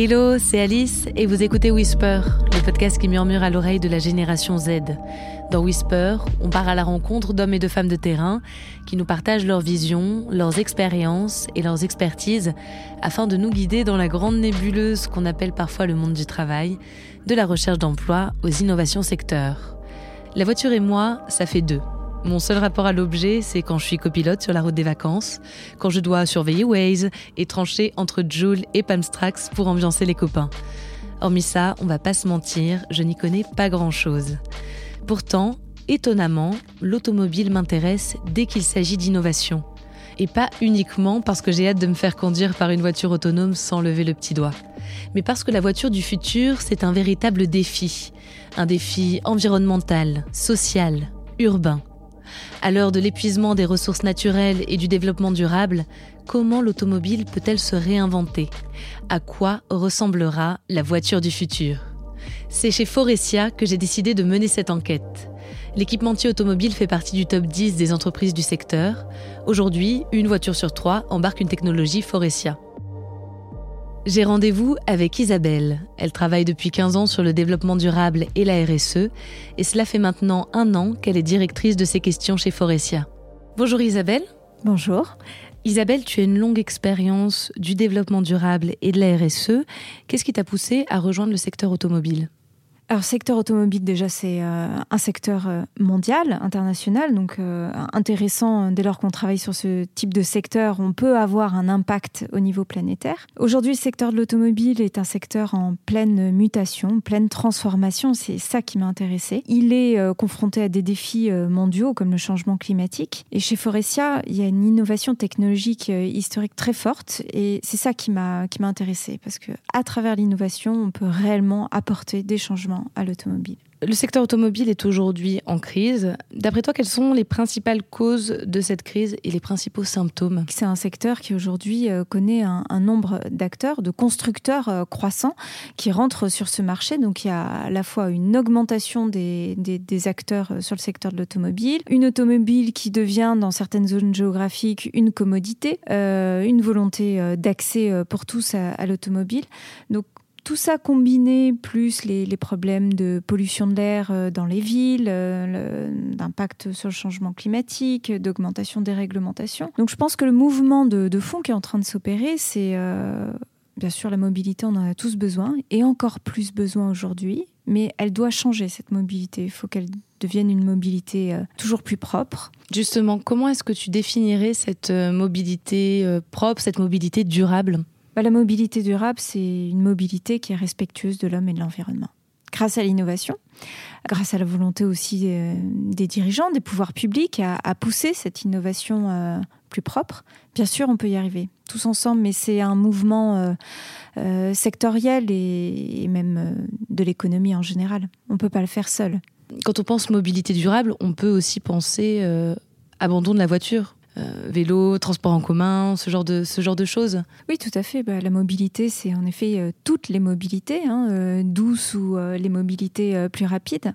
Hello, c'est Alice et vous écoutez Whisper, le podcast qui murmure à l'oreille de la génération Z. Dans Whisper, on part à la rencontre d'hommes et de femmes de terrain qui nous partagent leurs visions, leurs expériences et leurs expertises afin de nous guider dans la grande nébuleuse qu'on appelle parfois le monde du travail, de la recherche d'emploi aux innovations secteurs. La voiture et moi, ça fait deux. Mon seul rapport à l'objet, c'est quand je suis copilote sur la route des vacances, quand je dois surveiller Waze et trancher entre Joule et Palmstrax pour ambiancer les copains. Hormis ça, on va pas se mentir, je n'y connais pas grand-chose. Pourtant, étonnamment, l'automobile m'intéresse dès qu'il s'agit d'innovation. Et pas uniquement parce que j'ai hâte de me faire conduire par une voiture autonome sans lever le petit doigt, mais parce que la voiture du futur, c'est un véritable défi. Un défi environnemental, social, urbain. À l'heure de l'épuisement des ressources naturelles et du développement durable, comment l'automobile peut-elle se réinventer? À quoi ressemblera la voiture du futur? C'est chez Forestia que j'ai décidé de mener cette enquête. L'équipementier automobile fait partie du top 10 des entreprises du secteur. Aujourd'hui, une voiture sur trois embarque une technologie Forestia. J'ai rendez-vous avec Isabelle. Elle travaille depuis 15 ans sur le développement durable et la RSE, et cela fait maintenant un an qu'elle est directrice de ces questions chez Forestia. Bonjour Isabelle. Bonjour. Isabelle, tu as une longue expérience du développement durable et de la RSE. Qu'est-ce qui t'a poussé à rejoindre le secteur automobile? Alors, secteur automobile, déjà, c'est euh, un secteur euh, mondial, international, donc euh, intéressant dès lors qu'on travaille sur ce type de secteur, on peut avoir un impact au niveau planétaire. Aujourd'hui, le secteur de l'automobile est un secteur en pleine mutation, pleine transformation, c'est ça qui m'a intéressé. Il est confronté à des défis mondiaux comme le changement climatique. Et chez Forestia, il y a une innovation technologique historique très forte et c'est ça qui m'a intéressé parce que à travers l'innovation, on peut réellement apporter des changements à l'automobile. Le secteur automobile est aujourd'hui en crise. D'après toi, quelles sont les principales causes de cette crise et les principaux symptômes? C'est un secteur qui aujourd'hui euh, connaît un, nombre d'acteurs, de constructeurs euh, croissants qui rentrent sur ce marché. Donc il y a à la fois une augmentation des, des, acteurs euh, sur le secteur de l'automobile, une automobile qui devient dans certaines zones géographiques une commodité, une volonté d'accès pour tous à, à l'automobile. Donc tout ça combiné, plus les, problèmes de pollution de l'air euh, dans les villes, euh, d'impact sur le changement climatique, d'augmentation des réglementations. Donc je pense que le mouvement de, fond qui est en train de s'opérer, c'est euh, bien sûr la mobilité, on en a tous besoin, et encore plus besoin aujourd'hui, mais elle doit changer cette mobilité. Il faut qu'elle devienne une mobilité toujours plus propre. Justement, comment est-ce que tu définirais cette mobilité propre, cette mobilité durable? Bah, la mobilité durable, c'est une mobilité qui est respectueuse de l'homme et de l'environnement. Grâce à l'innovation, grâce à la volonté aussi euh, des dirigeants, des pouvoirs publics à, pousser cette innovation euh, plus propre, bien sûr, on peut y arriver tous ensemble, mais c'est un mouvement euh, sectoriel et, et même de l'économie en général. On ne peut pas le faire seul. Quand on pense mobilité durable, on peut aussi penser abandon de la voiture vélo, transport en commun, ce genre de, ce genre de choses Oui, tout à fait. Bah, la mobilité, c'est en effet euh, toutes les mobilités, hein, euh, douces ou les mobilités plus rapides.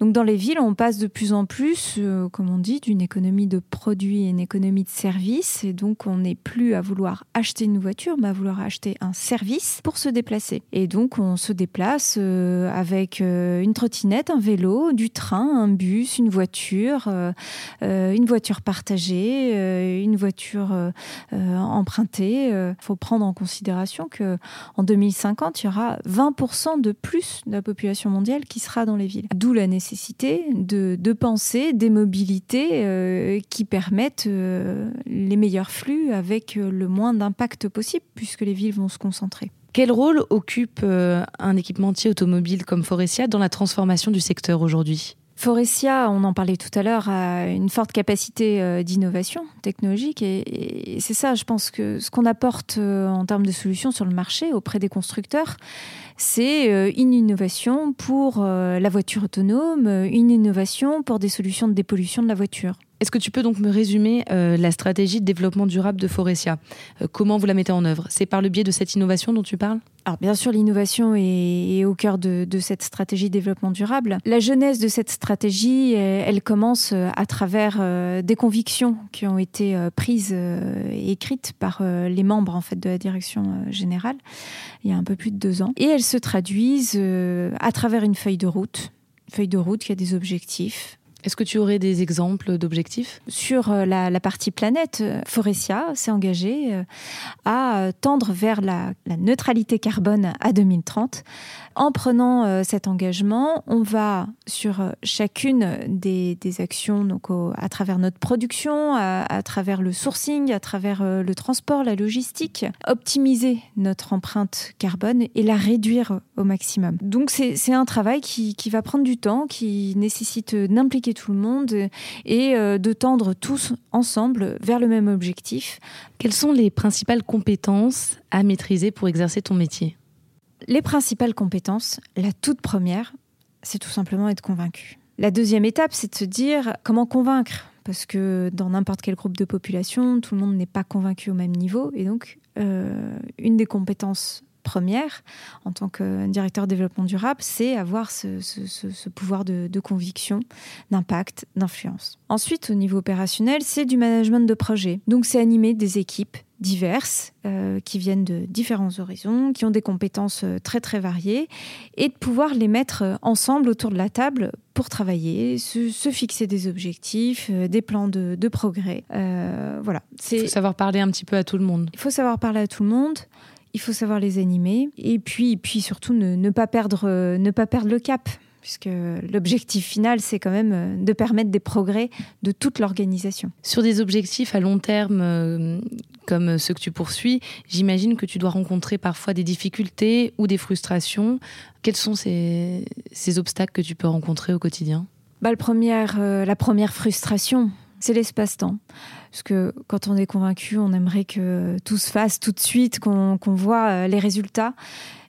Donc dans les villes, on passe de plus en plus, comme on dit, d'une économie de produits à une économie de services. Et donc on n'est plus à vouloir acheter une voiture, mais à vouloir acheter un service pour se déplacer. Et donc on se déplace avec une trottinette, un vélo, du train, un bus, une voiture, une voiture partagée euh, une voiture euh, euh, empruntée. Il faut prendre en considération que en 2050, il y aura 20% de plus de la population mondiale qui sera dans les villes. D'où la nécessité de, de penser des mobilités qui permettent les meilleurs flux avec le moins d'impact possible, puisque les villes vont se concentrer. Quel rôle occupe un équipementier automobile comme Forestia dans la transformation du secteur aujourd'hui? Forestia, on en parlait tout à l'heure, a une forte capacité euh, d'innovation technologique et, c'est ça, je pense que ce qu'on apporte euh, en termes de solutions sur le marché auprès des constructeurs, c'est euh, une innovation pour la voiture autonome, une innovation pour des solutions de dépollution de la voiture. Est-ce que tu peux donc me résumer euh, la stratégie de développement durable de Forestia? Euh, Comment vous la mettez en œuvre? C'est par le biais de cette innovation dont tu parles? Alors bien sûr, l'innovation est, au cœur de, cette stratégie de développement durable. La jeunesse de cette stratégie, elle, commence euh, à travers des convictions qui ont été prises et écrites par les membres en fait de la direction générale il y a un peu plus de deux ans, et elles se traduisent à travers une feuille de route, une feuille de route qui a des objectifs, est-ce que tu aurais des exemples d'objectifs? Sur euh, la, partie planète, euh, Forestia s'est engagé euh, à tendre vers la, neutralité carbone à 2030. En prenant cet engagement, on va sur chacune des, actions, donc à travers notre production, à, travers le sourcing, à travers le transport, la logistique, optimiser notre empreinte carbone et la réduire au maximum. Donc c'est un travail qui va prendre du temps, qui nécessite d'impliquer tout le monde et euh, de tendre tous ensemble vers le même objectif. Quelles sont les principales compétences à maîtriser pour exercer ton métier? Les principales compétences, la toute première, c'est tout simplement être convaincu. La deuxième étape, c'est de se dire comment convaincre parce que dans n'importe quel groupe de population, tout le monde n'est pas convaincu au même niveau. Et donc, euh, une des compétences première en tant que directeur développement durable, c'est avoir ce, pouvoir de, conviction, d'impact, d'influence. Ensuite, au niveau opérationnel, c'est du management de projet. Donc, c'est animer des équipes diverses euh, qui viennent de différents horizons, qui ont des compétences euh, très très variées, et de pouvoir les mettre euh, ensemble autour de la table pour travailler, se, fixer des objectifs, des plans de, progrès. voilà. Il faut savoir parler un petit peu à tout le monde. Il faut savoir parler à tout le monde il faut savoir les animer et puis, puis surtout ne, pas perdre, euh, ne pas perdre le cap puisque l'objectif final, c'est quand même euh, de permettre des progrès de toute l'organisation. Sur des objectifs à long terme euh, comme ceux que tu poursuis, j'imagine que tu dois rencontrer parfois des difficultés ou des frustrations. Quels sont ces, obstacles que tu peux rencontrer au quotidien? Bah, le La première frustration, c'est l'espace-temps. Parce que quand on est convaincu, on aimerait que tout se fasse tout de suite, qu'on voit euh, les résultats.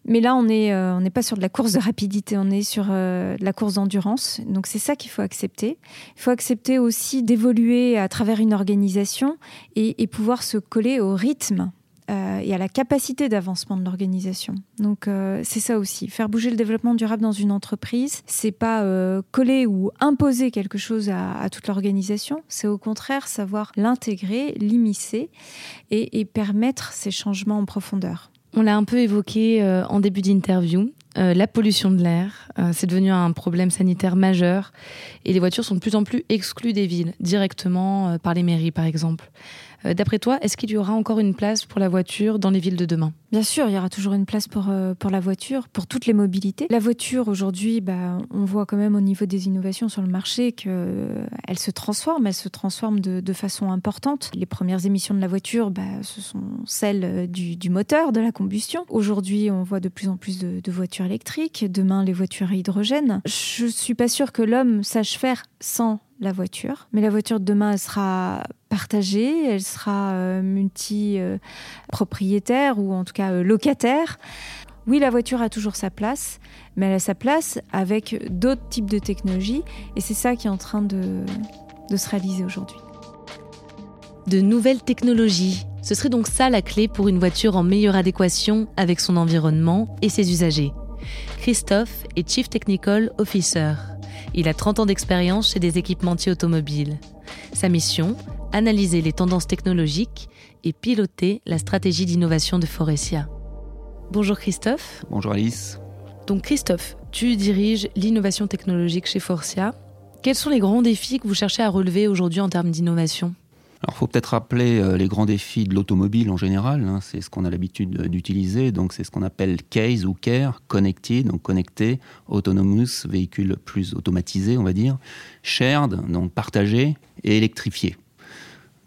Mais là, on n'est euh, pas sur de la course de rapidité, on est sur euh, de la course d'endurance. Donc c'est ça qu'il faut accepter. Il faut accepter aussi d'évoluer à travers une organisation et, pouvoir se coller au rythme euh, et à la capacité d'avancement de l'organisation. Donc euh, c'est ça aussi. Faire bouger le développement durable dans une entreprise, c'est pas euh, coller ou imposer quelque chose à, toute l'organisation, c'est au contraire savoir l'intégrer, l'immiscer et, permettre ces changements en profondeur. On l'a un peu évoqué en début d'interview. la pollution de l'air, c'est devenu un problème sanitaire majeur et les voitures sont de plus en plus exclues des villes, directement par les mairies par exemple. Euh, d'après toi, est-ce qu'il y aura encore une place pour la voiture dans les villes de demain? Bien sûr, il y aura toujours une place pour, euh, pour la voiture, pour toutes les mobilités. La voiture, aujourd'hui, bah, on voit quand même au niveau des innovations sur le marché qu'elle euh, se transforme, elle se transforme de, façon importante. Les premières émissions de la voiture, bah, ce sont celles du, moteur, de la combustion. Aujourd'hui, on voit de plus en plus de, voitures électriques, demain les voitures à hydrogène. Je suis pas sûre que l'homme sache faire sans la voiture. Mais la voiture de demain, elle sera partagée, elle sera euh, multi-propriétaire ou en tout cas euh, locataire. Oui, la voiture a toujours sa place, mais elle a sa place avec d'autres types de technologies et c'est ça qui est en train de, de se réaliser aujourd'hui. De nouvelles technologies. Ce serait donc ça la clé pour une voiture en meilleure adéquation avec son environnement et ses usagers. Christophe est Chief Technical Officer. Il a 30 ans d'expérience chez des équipementiers automobiles. Sa mission Analyser les tendances technologiques et piloter la stratégie d'innovation de Forestia. Bonjour Christophe. Bonjour Alice. Donc Christophe, tu diriges l'innovation technologique chez Forestia. Quels sont les grands défis que vous cherchez à relever aujourd'hui en termes d'innovation? Alors, il faut peut-être rappeler euh, les grands défis de l'automobile en général. Hein. c'est ce qu'on a l'habitude d'utiliser. Donc, c'est ce qu'on appelle CASE ou CARE, connected, donc connecté, autonomous, véhicule plus automatisé, on va dire, shared, donc partagé, et électrifié.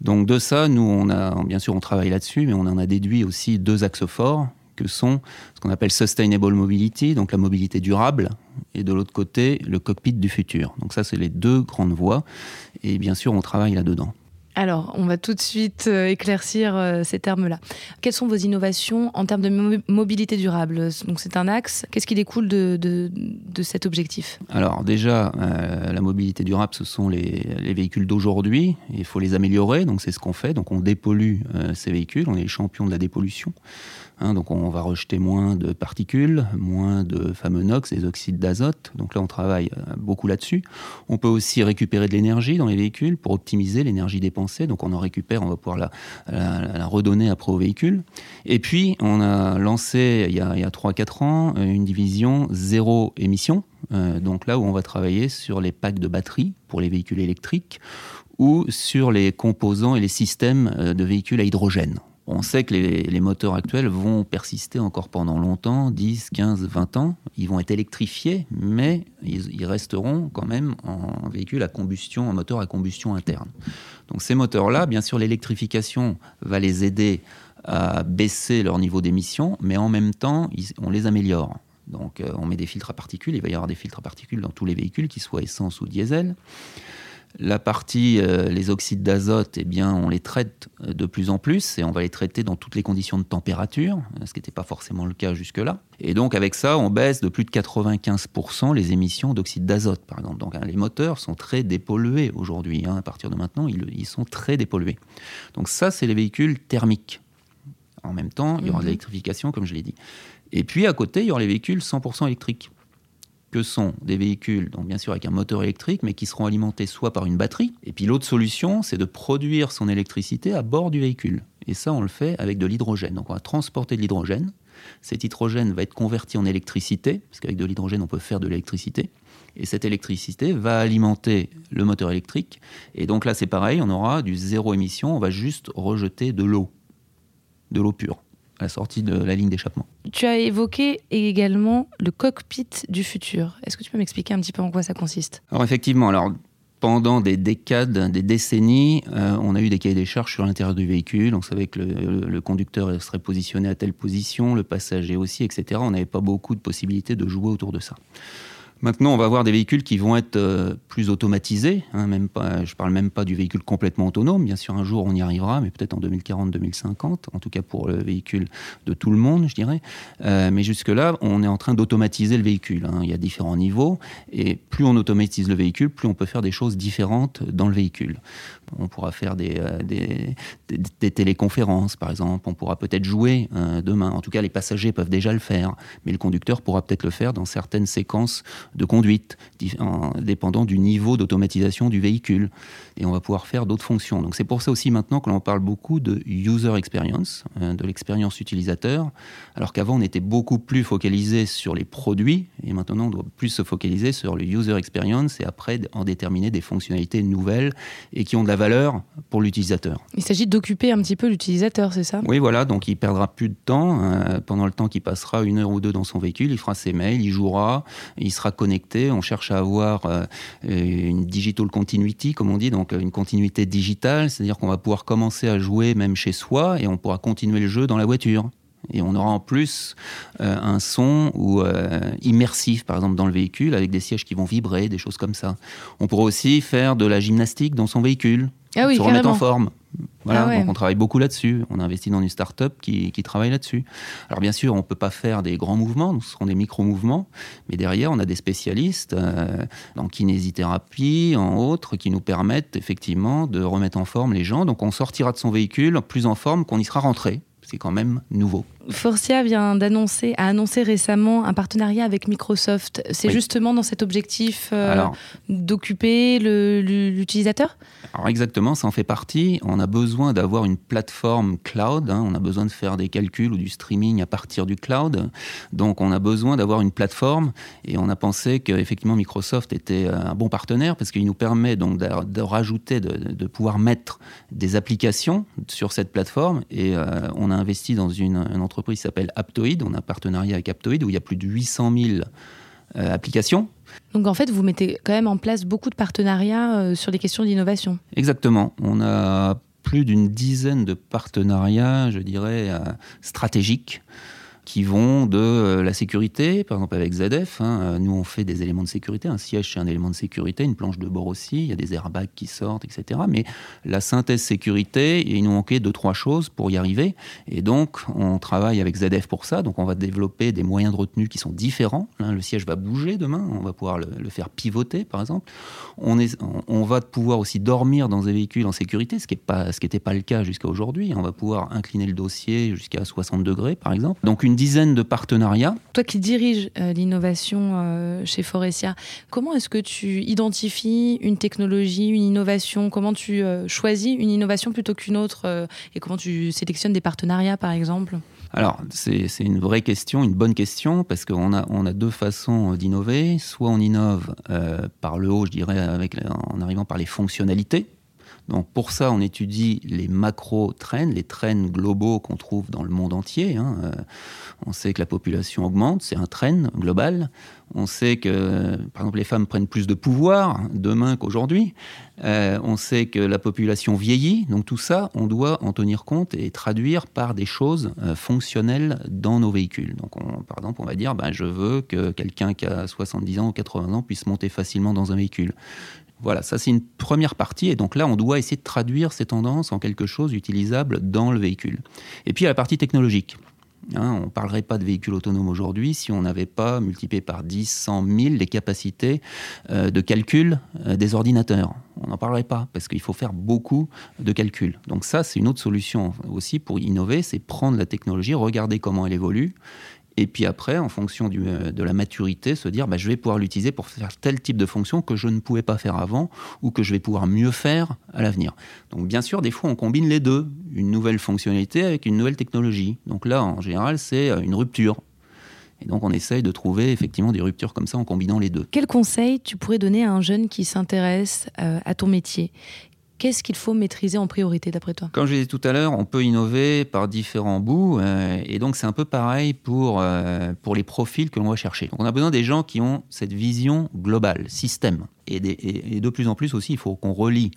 Donc, de ça, nous, on bien sûr, on travaille là-dessus, mais on en a déduit aussi deux axes forts que sont ce qu'on appelle sustainable mobility, donc la mobilité durable, et de l'autre côté, le cockpit du futur. Donc ça, c'est les deux grandes voies, et bien sûr, on travaille là-dedans. Alors, on va tout de suite euh, éclaircir euh, ces termes-là. Quelles sont vos innovations en termes de mobilité durable? Donc, c'est un axe. Qu'est-ce qui découle de, de, cet objectif? Alors, déjà, euh, la mobilité durable, ce sont les, les véhicules d'aujourd'hui. Il faut les améliorer. Donc, c'est ce qu'on fait. Donc, on dépollue ces véhicules. On est les champions de la dépollution. Hein, donc on va rejeter moins de particules, moins de fameux NOx, des oxydes d'azote. Donc là, on travaille beaucoup là-dessus. On peut aussi récupérer de l'énergie dans les véhicules pour optimiser l'énergie dépensée. Donc on en récupère, on va pouvoir la, redonner après aux véhicules. Et puis, on a lancé il y a, a 3-4 ans une division zéro émission. Euh, donc là où on va travailler sur les packs de batteries pour les véhicules électriques ou sur les composants et les systèmes euh, de véhicules à hydrogène. On sait que les, moteurs actuels vont persister encore pendant longtemps, 10, 15, 20 ans. Ils vont être électrifiés, mais ils, resteront quand même en véhicule à combustion, en moteur à combustion interne. Donc ces moteurs-là, bien sûr, l'électrification va les aider à baisser leur niveau d'émission, mais en même temps, on les améliore. Donc euh, on met des filtres à particules, il va y avoir des filtres à particules dans tous les véhicules, qu'ils soient essence ou diesel. La partie, euh, les oxydes d'azote, eh bien, on les traite euh, de plus en plus et on va les traiter dans toutes les conditions de température, euh, ce qui n'était pas forcément le cas jusque-là. Et donc, avec ça, on baisse de plus de 95% les émissions d'oxyde d'azote, par exemple. Donc, hein, les moteurs sont très dépollués aujourd'hui. Hein. à partir de maintenant, ils, sont très dépollués. Donc, ça, c'est les véhicules thermiques. En même temps, il y aura de mhm. l'électrification, comme je l'ai dit. Et puis, à côté, il y aura les véhicules 100% électriques que sont des véhicules, donc bien sûr avec un moteur électrique, mais qui seront alimentés soit par une batterie, et puis l'autre solution, c'est de produire son électricité à bord du véhicule. Et ça, on le fait avec de l'hydrogène. Donc on va transporter de l'hydrogène. Cet hydrogène va être converti en électricité, parce qu'avec de l'hydrogène, on peut faire de l'électricité. Et cette électricité va alimenter le moteur électrique. Et donc là, c'est pareil, on aura du zéro émission, on va juste rejeter de l'eau, de l'eau pure la sortie de la ligne d'échappement. Tu as évoqué également le cockpit du futur. Est-ce que tu peux m'expliquer un petit peu en quoi ça consiste? Alors effectivement, alors pendant des décades, des décennies, euh, on a eu des cahiers des charges sur l'intérieur du véhicule. On savait que le, conducteur serait positionné à telle position, le passager aussi, etc. On n'avait pas beaucoup de possibilités de jouer autour de ça. Maintenant, on va avoir des véhicules qui vont être euh, plus automatisés. Hein, même pas, je ne parle même pas du véhicule complètement autonome. Bien sûr, un jour, on y arrivera, mais peut-être en 2040-2050, en tout cas pour le véhicule de tout le monde, je dirais. Euh, mais jusque-là, on est en train d'automatiser le véhicule. Hein. Il y a différents niveaux. Et plus on automatise le véhicule, plus on peut faire des choses différentes dans le véhicule. On pourra faire des, euh, des, téléconférences, par exemple. On pourra peut-être jouer demain. En tout cas, les passagers peuvent déjà le faire. Mais le conducteur pourra peut-être le faire dans certaines séquences de conduite, dépendant du niveau d'automatisation du véhicule. Et on va pouvoir faire d'autres fonctions. Donc c'est pour ça aussi maintenant que l'on parle beaucoup de user experience, hein, de l'expérience utilisateur, alors qu'avant on était beaucoup plus focalisé sur les produits, et maintenant on doit plus se focaliser sur le user experience et après en déterminer des fonctionnalités nouvelles et qui ont de la valeur pour l'utilisateur. Il s'agit d'occuper un petit peu l'utilisateur, c'est ça? Oui, voilà, donc il perdra plus de temps. Euh, pendant le temps qu'il passera une heure ou deux dans son véhicule, il fera ses mails, il jouera, il sera connecté. On cherche à avoir euh, une digital continuity, comme on dit, donc une continuité digitale, c'est-à-dire qu'on va pouvoir commencer à jouer même chez soi et on pourra continuer le jeu dans la voiture. Et on aura en plus euh, un son ou euh, immersif, par exemple, dans le véhicule, avec des sièges qui vont vibrer, des choses comme ça. On pourra aussi faire de la gymnastique dans son véhicule, ah oui, se remettre en forme. Voilà, ah donc on travaille beaucoup là-dessus. On a investi dans une start-up qui, qui travaille là-dessus. Alors bien sûr, on ne peut pas faire des grands mouvements, ce seront des micro-mouvements, mais derrière, on a des spécialistes euh, en kinésithérapie, en autres, qui nous permettent effectivement de remettre en forme les gens. Donc on sortira de son véhicule plus en forme qu'on y sera rentré. C'est quand même nouveau. Forcia vient d'annoncer, a annoncé récemment un partenariat avec Microsoft. C'est justement dans cet objectif euh, d'occuper l'utilisateur? Alors exactement, ça en fait partie. On a besoin d'avoir une plateforme cloud. Hein. On a besoin de faire des calculs ou du streaming à partir du cloud. Donc on a besoin d'avoir une plateforme et on a pensé qu'effectivement Microsoft était un bon partenaire parce qu'il nous permet donc de, rajouter, de, pouvoir mettre des applications sur cette plateforme et euh, on a investi dans une, une entreprise entreprise s'appelle Aptoid. On a un partenariat avec Aptoid où il y a plus de 800 000 euh, applications. Donc en fait, vous mettez quand même en place beaucoup de partenariats euh, sur les questions d'innovation. Exactement. On a plus d'une dizaine de partenariats, je dirais, euh, stratégiques qui vont de euh, la sécurité, par exemple avec ZF. Hein, euh, nous, on fait des éléments de sécurité. Un siège, c'est un élément de sécurité. Une planche de bord aussi. Il y a des airbags qui sortent, etc. Mais la synthèse sécurité, il nous manquait deux, trois choses pour y arriver. Et donc, on travaille avec ZF pour ça. Donc, on va développer des moyens de retenue qui sont différents. Hein, le siège va bouger demain. On va pouvoir le, faire pivoter, par exemple. On, va pouvoir aussi dormir dans des véhicules en sécurité, ce qui n'était pas, pas le cas jusqu'à aujourd'hui. On va pouvoir incliner le dossier jusqu'à 60 degrés, par exemple. Donc, une une dizaine de partenariats. Toi qui diriges euh, l'innovation euh, chez Forestia, comment est-ce que tu identifies une technologie, une innovation? Comment tu euh, choisis une innovation plutôt qu'une autre Et comment tu sélectionnes des partenariats, par exemple? Alors, c'est une vraie question, une bonne question, parce qu'on a, on a deux façons d'innover. Soit on innove par le haut, je dirais, avec, en arrivant par les fonctionnalités, donc pour ça, on étudie les macro-trends, les trends globaux qu'on trouve dans le monde entier. Hein. Euh, on sait que la population augmente, c'est un trend global. On sait que, par exemple, les femmes prennent plus de pouvoir demain qu'aujourd'hui. Euh, on sait que la population vieillit. Donc tout ça, on doit en tenir compte et traduire par des choses euh, fonctionnelles dans nos véhicules. Donc par exemple, on va dire, ben, je veux que quelqu'un qui a 70 ans ou 80 ans puisse monter facilement dans un véhicule. Voilà, ça c'est une première partie, et donc là on doit essayer de traduire ces tendances en quelque chose d'utilisable dans le véhicule. Et puis il y a la partie technologique. Hein, on ne parlerait pas de véhicules autonomes aujourd'hui si on n'avait pas multiplié par 10, 100 000 les capacités euh, de calcul euh, des ordinateurs. On n'en parlerait pas parce qu'il faut faire beaucoup de calculs. Donc ça, c'est une autre solution aussi pour innover, c'est prendre la technologie, regarder comment elle évolue et puis après, en fonction euh, de la maturité, se dire bah, je vais pouvoir l'utiliser pour faire tel type de fonction que je ne pouvais pas faire avant ou que je vais pouvoir mieux faire à l'avenir. Donc bien sûr, des fois, on combine les deux, une nouvelle fonctionnalité avec une nouvelle technologie. Donc là, en général, c'est euh, une rupture. Et donc on essaye de trouver effectivement des ruptures comme ça en combinant les deux. Quel conseil tu pourrais donner à un jeune qui s'intéresse euh, à ton métier Qu'est-ce qu'il faut maîtriser en priorité d'après toi? Comme je disais tout à l'heure, on peut innover par différents bouts. Euh, et donc c'est un peu pareil pour, euh, pour les profils que l'on va chercher. Donc on a besoin des gens qui ont cette vision globale, système. Et, et de plus en plus aussi, il faut qu'on relie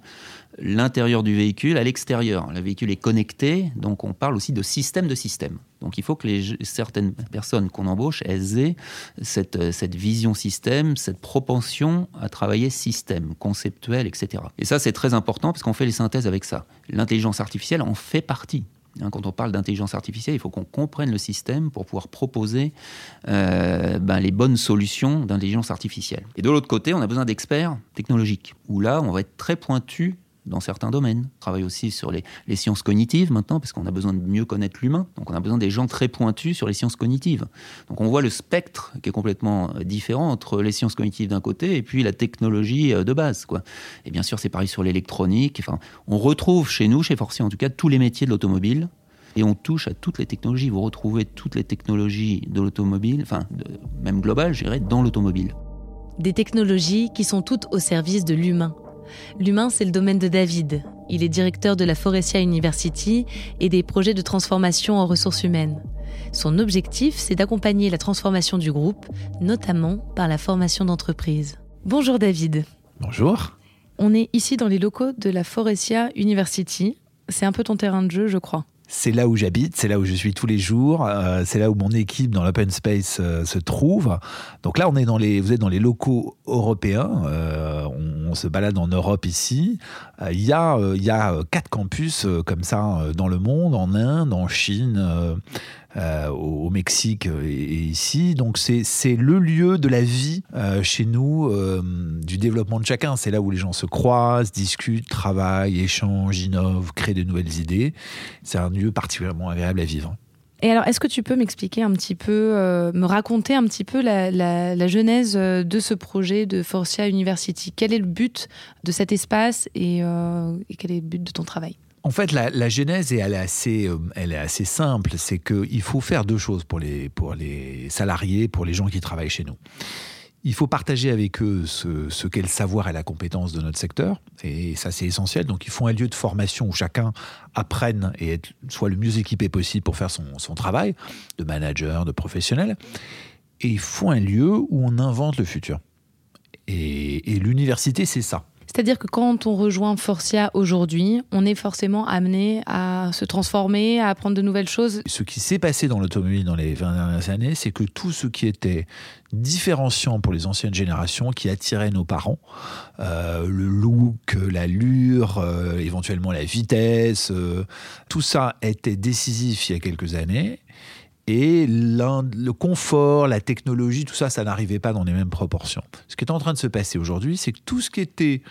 l'intérieur du véhicule à l'extérieur. Le véhicule est connecté, donc on parle aussi de système de système. Donc il faut que certaines personnes qu'on embauche, aient cette, cette, vision système, cette propension à travailler système, conceptuel, etc. Et ça, c'est très important parce qu'on fait les synthèses avec ça. L'intelligence artificielle en fait partie. Hein, quand on parle d'intelligence artificielle, il faut qu'on comprenne le système pour pouvoir proposer euh, ben, les bonnes solutions d'intelligence artificielle. Et de l'autre côté, on a besoin d'experts technologiques, où là, on va être très pointu dans certains domaines. On travaille aussi sur les, sciences cognitives maintenant, parce qu'on a besoin de mieux connaître l'humain. Donc on a besoin des gens très pointus sur les sciences cognitives. Donc on voit le spectre qui est complètement euh, différent entre les sciences cognitives d'un côté et puis la technologie euh, de base. Quoi. Et bien sûr, c'est pareil sur l'électronique. Enfin, on retrouve chez nous, chez Forcier en tout cas, tous les métiers de l'automobile. Et on touche à toutes les technologies. Vous retrouvez toutes les technologies de l'automobile, enfin, même global, je dirais, dans l'automobile. Des technologies qui sont toutes au service de l'humain L'humain, c'est le domaine de David. Il est directeur de la Forestia University et des projets de transformation en ressources humaines. Son objectif, c'est d'accompagner la transformation du groupe, notamment par la formation d'entreprise. Bonjour David. Bonjour. On est ici dans les locaux de la Forestia University. C'est un peu ton terrain de jeu, je crois c'est là où j'habite, c'est là où je suis tous les jours, euh, c'est là où mon équipe dans l'open space euh, se trouve. Donc là, on est dans les, vous êtes dans les locaux européens. Euh, on, se balade en Europe ici. Il y il y a quatre campus comme ça dans le monde, en Inde, en Chine. Euh, au, Mexique et, ici. Donc c'est le lieu de la vie euh, chez nous, euh, du développement de chacun. C'est là où les gens se croisent, discutent, travaillent, échangent, innovent, créent de nouvelles idées. C'est un lieu particulièrement agréable à vivre. Et alors, est-ce que tu peux m'expliquer un petit peu, me raconter un petit peu la, genèse de ce projet de Forcia University? Quel est le but de cet espace et quel est le but de ton travail? En fait, la, genèse, elle est assez, euh, elle est assez simple. C'est qu'il faut faire deux choses pour les, salariés, pour les gens qui travaillent chez nous. Il faut partager avec eux ce, qu'est le savoir et la compétence de notre secteur. Et ça, c'est essentiel. Donc, il faut un lieu de formation où chacun apprenne et soit le mieux équipé possible pour faire son, son travail de manager, de professionnel. Et il faut un lieu où on invente le futur. Et, et l'université, c'est ça. C'est-à-dire que quand on rejoint Forcia aujourd'hui, on est forcément amené à se transformer, à apprendre de nouvelles choses. Ce qui s'est passé dans l'automobile dans les 20 dernières années, c'est que tout ce qui était différenciant pour les anciennes générations, qui attirait nos parents, euh, le look, l'allure, euh, éventuellement la vitesse, euh, tout ça était décisif il y a quelques années. Et le confort, la technologie, tout ça, ça n'arrivait pas dans les mêmes proportions. Ce qui est en train de se passer aujourd'hui, c'est que tout ce qui était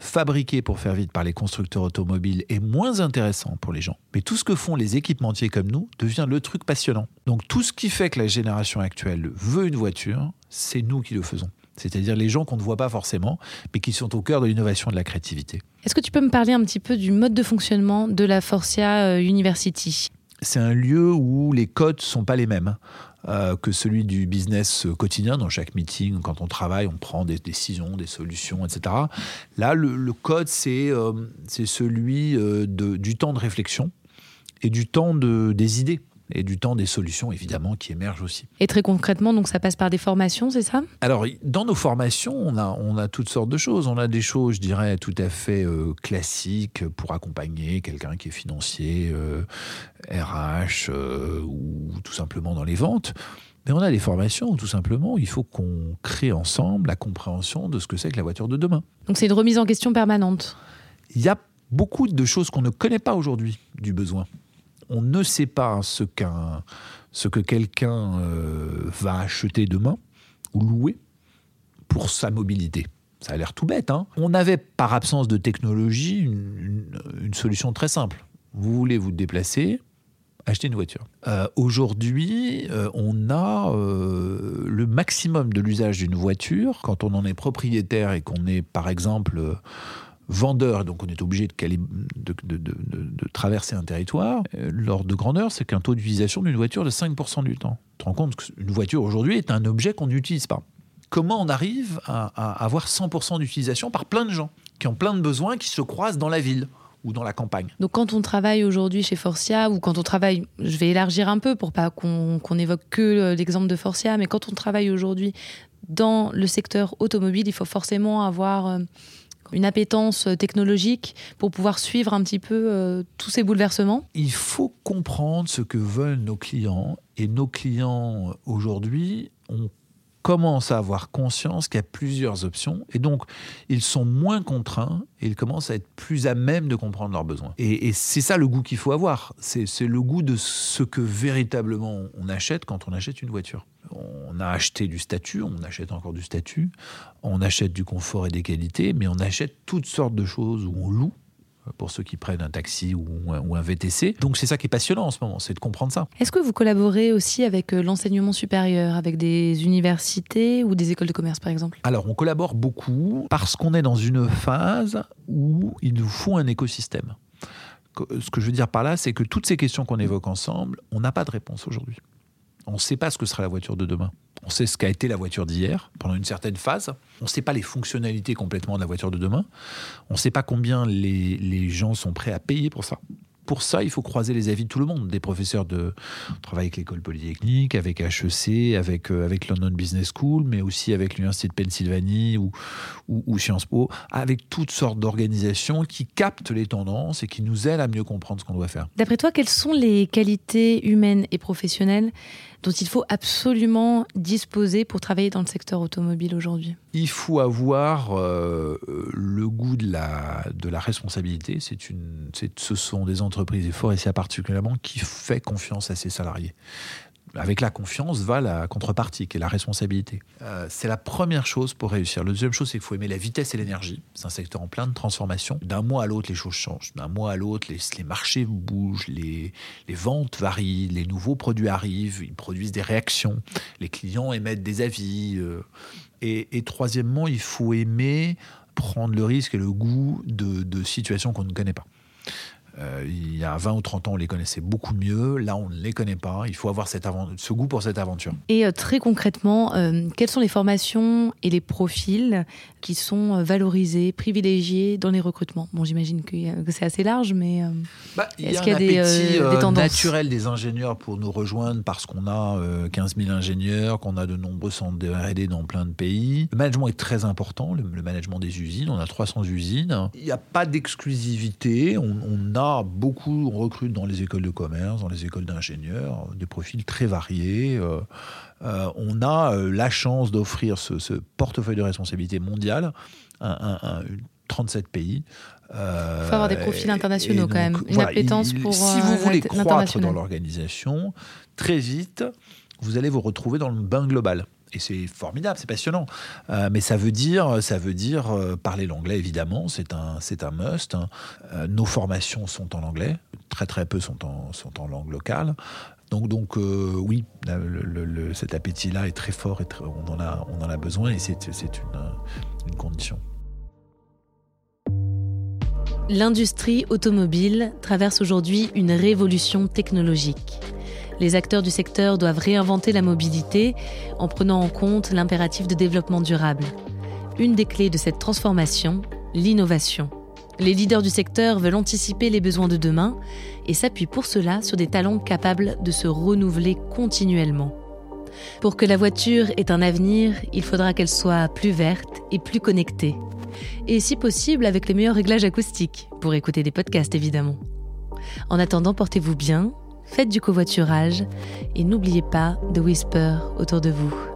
fabriqué pour faire vite par les constructeurs automobiles est moins intéressant pour les gens. Mais tout ce que font les équipementiers comme nous devient le truc passionnant. Donc tout ce qui fait que la génération actuelle veut une voiture, c'est nous qui le faisons. C'est-à-dire les gens qu'on ne voit pas forcément, mais qui sont au cœur de l'innovation et de la créativité. Est-ce que tu peux me parler un petit peu du mode de fonctionnement de la Forcia euh, University? C'est un lieu où les codes sont pas les mêmes euh, que celui du business quotidien. Dans chaque meeting, quand on travaille, on prend des décisions, des solutions, etc. Là, le, code, c'est euh, celui euh, de, du temps de réflexion et du temps de, des idées et du temps des solutions évidemment qui émergent aussi. Et très concrètement, donc ça passe par des formations, c'est ça? Alors dans nos formations, on a, on a toutes sortes de choses. On a des choses, je dirais, tout à fait euh, classiques pour accompagner quelqu'un qui est financier, RH euh, euh, ou tout simplement dans les ventes. Mais on a des formations où tout simplement il faut qu'on crée ensemble la compréhension de ce que c'est que la voiture de demain. Donc c'est une remise en question permanente? Il y a beaucoup de choses qu'on ne connaît pas aujourd'hui du besoin on ne sait pas ce, ce que quelqu'un euh, va acheter demain ou louer pour sa mobilité. Ça a l'air tout bête. Hein on avait, par absence de technologie, une, solution très simple. Vous voulez vous déplacer, acheter une voiture. Euh, aujourd'hui, euh, on a le maximum de l'usage d'une voiture quand on en est propriétaire et qu'on est, par exemple, vendeur, donc on est obligé de, traverser un territoire, euh, l'ordre de grandeur, c'est qu'un taux d'utilisation d'une voiture de 5% du temps. Tu te rends compte qu'une voiture aujourd'hui est un objet qu'on n'utilise pas. Comment on arrive à, avoir 100% d'utilisation par plein de gens qui ont plein de besoins, qui se croisent dans la ville ou dans la campagne? Donc quand on travaille aujourd'hui chez Forcia, ou quand on travaille, je vais élargir un peu pour pas qu'on évoque que l'exemple de Forcia, mais quand on travaille aujourd'hui dans le secteur automobile, il faut forcément avoir euh, une appétence technologique pour pouvoir suivre un petit peu euh, tous ces bouleversements Il faut comprendre ce que veulent nos clients. Et nos clients, aujourd'hui, on commence à avoir conscience qu'il y a plusieurs options. Et donc, ils sont moins contraints et ils commencent à être plus à même de comprendre leurs besoins. Et, et c'est ça le goût qu'il faut avoir. C'est le goût de ce que véritablement on achète quand on achète une voiture on a acheté du statut, on achète encore du statut, on achète du confort et des qualités, mais on achète toutes sortes de choses où on loue pour ceux qui prennent un taxi ou un, VTC. Donc c'est ça qui est passionnant en ce moment, c'est de comprendre ça. Est-ce que vous collaborez aussi avec euh, l'enseignement supérieur, avec des universités ou des écoles de commerce par exemple? Alors on collabore beaucoup parce qu'on est dans une phase où il nous faut un écosystème. Ce que je veux dire par là, c'est que toutes ces questions qu'on évoque ensemble, on n'a pas de réponse aujourd'hui. On ne sait pas ce que sera la voiture de demain. On sait ce qu'a été la voiture d'hier pendant une certaine phase. On ne sait pas les fonctionnalités complètement de la voiture de demain. On ne sait pas combien les gens sont prêts à payer pour ça pour ça, il faut croiser les avis de tout le monde, des professeurs de travail avec l'école polytechnique, avec HEC, avec, euh, avec London Business School, mais aussi avec l'Université de Pennsylvanie ou, Sciences Po, avec toutes sortes d'organisations qui captent les tendances et qui nous aident à mieux comprendre ce qu'on doit faire. D'après toi, quelles sont les qualités humaines et professionnelles dont il faut absolument disposer pour travailler dans le secteur automobile aujourd'hui Il faut avoir euh, le goût de la, responsabilité. Ce sont des entreprises, et Forestia particulièrement, qui fait confiance à ses salariés avec la confiance va la contrepartie, qui est la responsabilité. Euh, c'est la première chose pour réussir. La deuxième chose, c'est qu'il faut aimer la vitesse et l'énergie. C'est un secteur en pleine transformation. D'un mois à l'autre, les choses changent. D'un mois à l'autre, les, les, marchés bougent, les, les, ventes varient, les nouveaux produits arrivent, ils produisent des réactions, les clients émettent des avis. Euh, et, et, troisièmement, il faut aimer prendre le risque et le goût de, de situations qu'on ne connaît pas. Euh, il y a 20 ou 30 ans, on les connaissait beaucoup mieux. Là, on ne les connaît pas. Il faut avoir cette ce goût pour cette aventure. Et euh, très concrètement, euh, quelles sont les formations et les profils qui sont valorisés, privilégiés dans les recrutements? Bon, j'imagine que, c'est assez large, mais bah, est-ce qu'il y a, des, des tendances? naturel des ingénieurs pour nous rejoindre parce qu'on a 15 000 ingénieurs, qu'on a de nombreux centres de R&D dans plein de pays. Le management est très important, le, management des usines. On a 300 usines. Il n'y a pas d'exclusivité. On, on a beaucoup, on recrute dans les écoles de commerce, dans les écoles d'ingénieurs, des profils très variés. Euh, euh, on a euh, la chance d'offrir ce, portefeuille de responsabilité mondiale à, 37 pays. Il faut avoir des profils internationaux quand même, une appétence pour. Si vous voulez croître dans l'organisation, très vite, vous allez vous retrouver dans le bain global et c'est formidable, c'est passionnant. Euh, mais ça veut dire, ça veut dire euh, parler l'anglais évidemment, c'est un, un must. Hein. Euh, nos formations sont en anglais, très très peu sont en, sont en langue locale. Donc, donc oui, cet appétit-là est très fort et on, en a, on en a besoin et c'est, c'est une, une condition. L'industrie automobile traverse aujourd'hui une révolution technologique. Les acteurs du secteur doivent réinventer la mobilité en prenant en compte l'impératif de développement durable. Une des clés de cette transformation, l'innovation. Les leaders du secteur veulent anticiper les besoins de demain et s'appuient pour cela sur des talents capables de se renouveler continuellement. Pour que la voiture ait un avenir, il faudra qu'elle soit plus verte et plus connectée. Et si possible avec les meilleurs réglages acoustiques, pour écouter des podcasts évidemment. En attendant, portez-vous bien, faites du covoiturage et n'oubliez pas de whisper autour de vous.